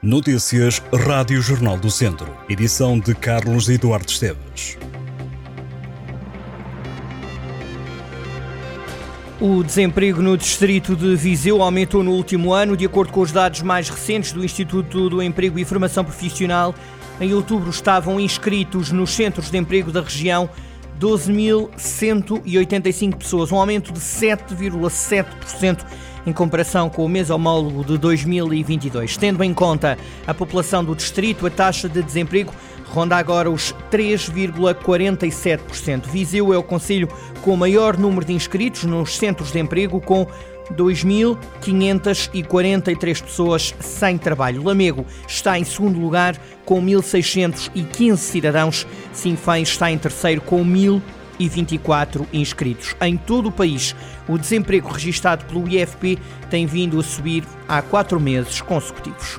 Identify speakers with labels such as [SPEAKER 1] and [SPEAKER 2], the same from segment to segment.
[SPEAKER 1] Notícias Rádio Jornal do Centro. Edição de Carlos Eduardo Esteves.
[SPEAKER 2] O desemprego no distrito de Viseu aumentou no último ano, de acordo com os dados mais recentes do Instituto do Emprego e Formação Profissional. Em outubro estavam inscritos nos centros de emprego da região 12.185 pessoas, um aumento de 7,7% em comparação com o mês homólogo de 2022. Tendo em conta a população do distrito, a taxa de desemprego ronda agora os 3,47%. Viseu é o conselho com o maior número de inscritos nos centros de emprego, com 2.543 pessoas sem trabalho. Lamego está em segundo lugar com 1.615 cidadãos. Sinfém está em terceiro com 1.000 e 24 inscritos. Em todo o país, o desemprego registado pelo IFP tem vindo a subir há quatro meses consecutivos.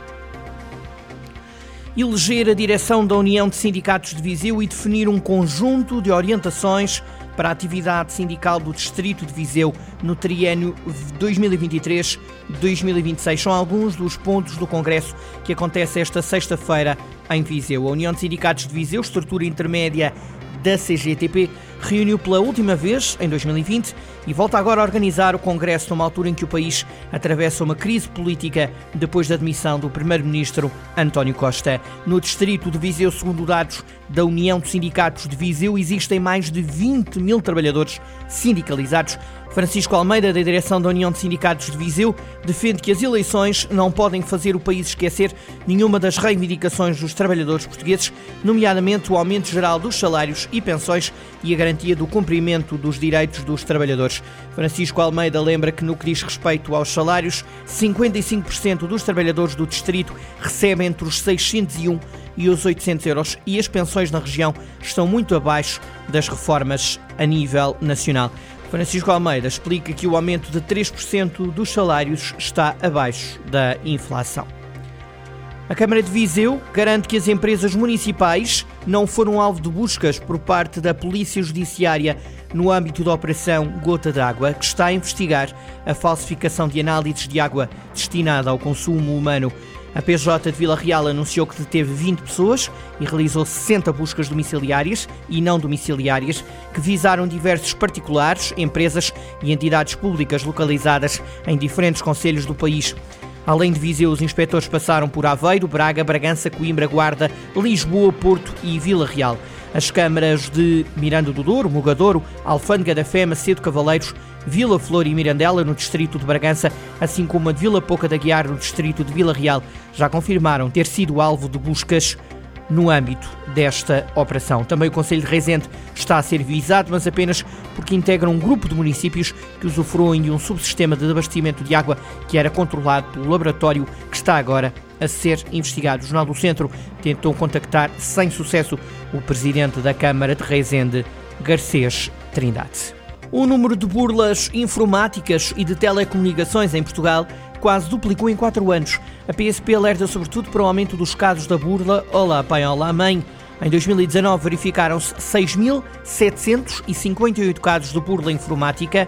[SPEAKER 2] Eleger a direção da União de Sindicatos de Viseu e definir um conjunto de orientações para a atividade sindical do Distrito de Viseu no triênio 2023-2026. São alguns dos pontos do Congresso que acontece esta sexta-feira em Viseu. A União de Sindicatos de Viseu, estrutura intermédia da CGTP, reuniu pela última vez em 2020 e volta agora a organizar o Congresso numa altura em que o país atravessa uma crise política depois da demissão do Primeiro-Ministro António Costa. No distrito de Viseu, segundo dados da União de Sindicatos de Viseu, existem mais de 20 mil trabalhadores sindicalizados Francisco Almeida, da direção da União de Sindicatos de Viseu, defende que as eleições não podem fazer o país esquecer nenhuma das reivindicações dos trabalhadores portugueses, nomeadamente o aumento geral dos salários e pensões e a garantia do cumprimento dos direitos dos trabalhadores. Francisco Almeida lembra que, no que diz respeito aos salários, 55% dos trabalhadores do distrito recebem entre os 601 e os 800 euros e as pensões na região estão muito abaixo das reformas a nível nacional. Francisco Almeida explica que o aumento de 3% dos salários está abaixo da inflação. A Câmara de Viseu garante que as empresas municipais não foram alvo de buscas por parte da Polícia Judiciária no âmbito da Operação Gota d'Água, que está a investigar a falsificação de análises de água destinada ao consumo humano a PJ de Vila Real anunciou que deteve 20 pessoas e realizou 60 buscas domiciliárias e não domiciliárias que visaram diversos particulares, empresas e entidades públicas localizadas em diferentes conselhos do país. Além de Viseu, os inspectores passaram por Aveiro, Braga, Bragança, Coimbra, Guarda, Lisboa, Porto e Vila Real. As câmaras de Miranda do Douro, Mugadouro, Alfândega da Fé, Macedo Cavaleiros, Vila Flor e Mirandela, no distrito de Bragança, assim como a de Vila Pouca da Guiar, no distrito de Vila Real, já confirmaram ter sido alvo de buscas no âmbito desta operação. Também o Conselho de Reisente está a ser visado, mas apenas porque integra um grupo de municípios que usufruem de um subsistema de abastecimento de água que era controlado pelo laboratório que está agora a ser investigado. O Jornal do Centro tentou contactar sem sucesso o presidente da Câmara de Reisende, Garcês Trindade. O número de burlas informáticas e de telecomunicações em Portugal quase duplicou em 4 anos. A PSP alerta sobretudo para o aumento dos casos da burla Olá Pai, Olá Mãe. Em 2019 verificaram-se 6.758 casos de burla informática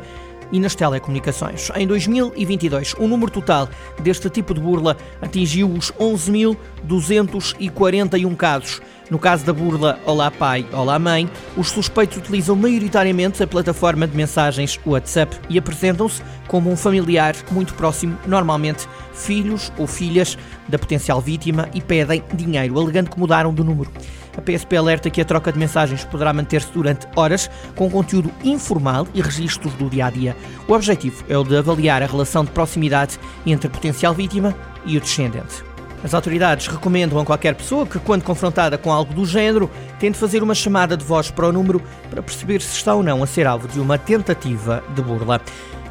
[SPEAKER 2] e nas telecomunicações. Em 2022, o número total deste tipo de burla atingiu os 11.241 casos. No caso da burla Olá Pai, Olá Mãe, os suspeitos utilizam maioritariamente a plataforma de mensagens WhatsApp e apresentam-se como um familiar muito próximo, normalmente filhos ou filhas da potencial vítima, e pedem dinheiro, alegando que mudaram do número. A PSP alerta que a troca de mensagens poderá manter-se durante horas, com conteúdo informal e registros do dia a dia. O objetivo é o de avaliar a relação de proximidade entre a potencial vítima e o descendente. As autoridades recomendam a qualquer pessoa que, quando confrontada com algo do género, tente fazer uma chamada de voz para o número para perceber se está ou não a ser alvo de uma tentativa de burla.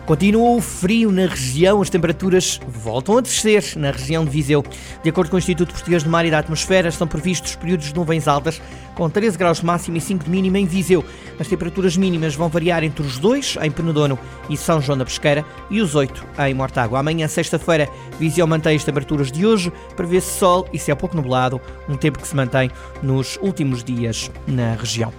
[SPEAKER 2] Continua o frio na região, as temperaturas voltam a descer na região de Viseu. De acordo com o Instituto Português do Mar e da Atmosfera, estão previstos períodos de nuvens altas com 13 graus de máxima e 5 de mínima em Viseu. As temperaturas mínimas vão variar entre os 2 em Penedono e São João da Pesqueira e os 8 em Mortágua. Amanhã, sexta-feira, Viseu mantém as temperaturas de hoje, prevê-se sol e céu pouco nublado, um tempo que se mantém nos últimos dias na região.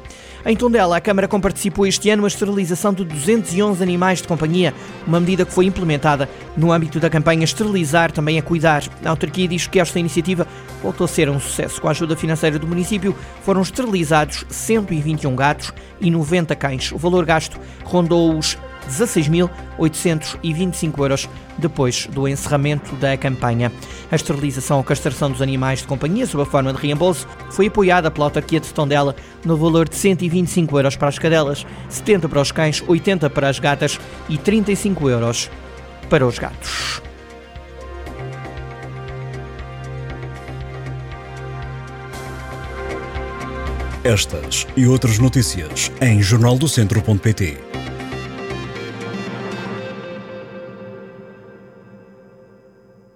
[SPEAKER 2] Em Tondela, a Câmara comparticipou este ano a esterilização de 211 animais de companhia, uma medida que foi implementada no âmbito da campanha Esterilizar também a Cuidar. A autarquia diz que esta iniciativa voltou a ser um sucesso. Com a ajuda financeira do município, foram esterilizados 121 gatos e 90 cães. O valor gasto rondou os 16.825 euros depois do encerramento da campanha. A esterilização ou castração dos animais de companhia, sob a forma de reembolso, foi apoiada pela autarquia de Tondela no valor de 125 euros para as cadelas, 70 para os cães, 80 para as gatas e 35 euros para os gatos.
[SPEAKER 1] Estas e outras notícias em jornaldocentro.pt.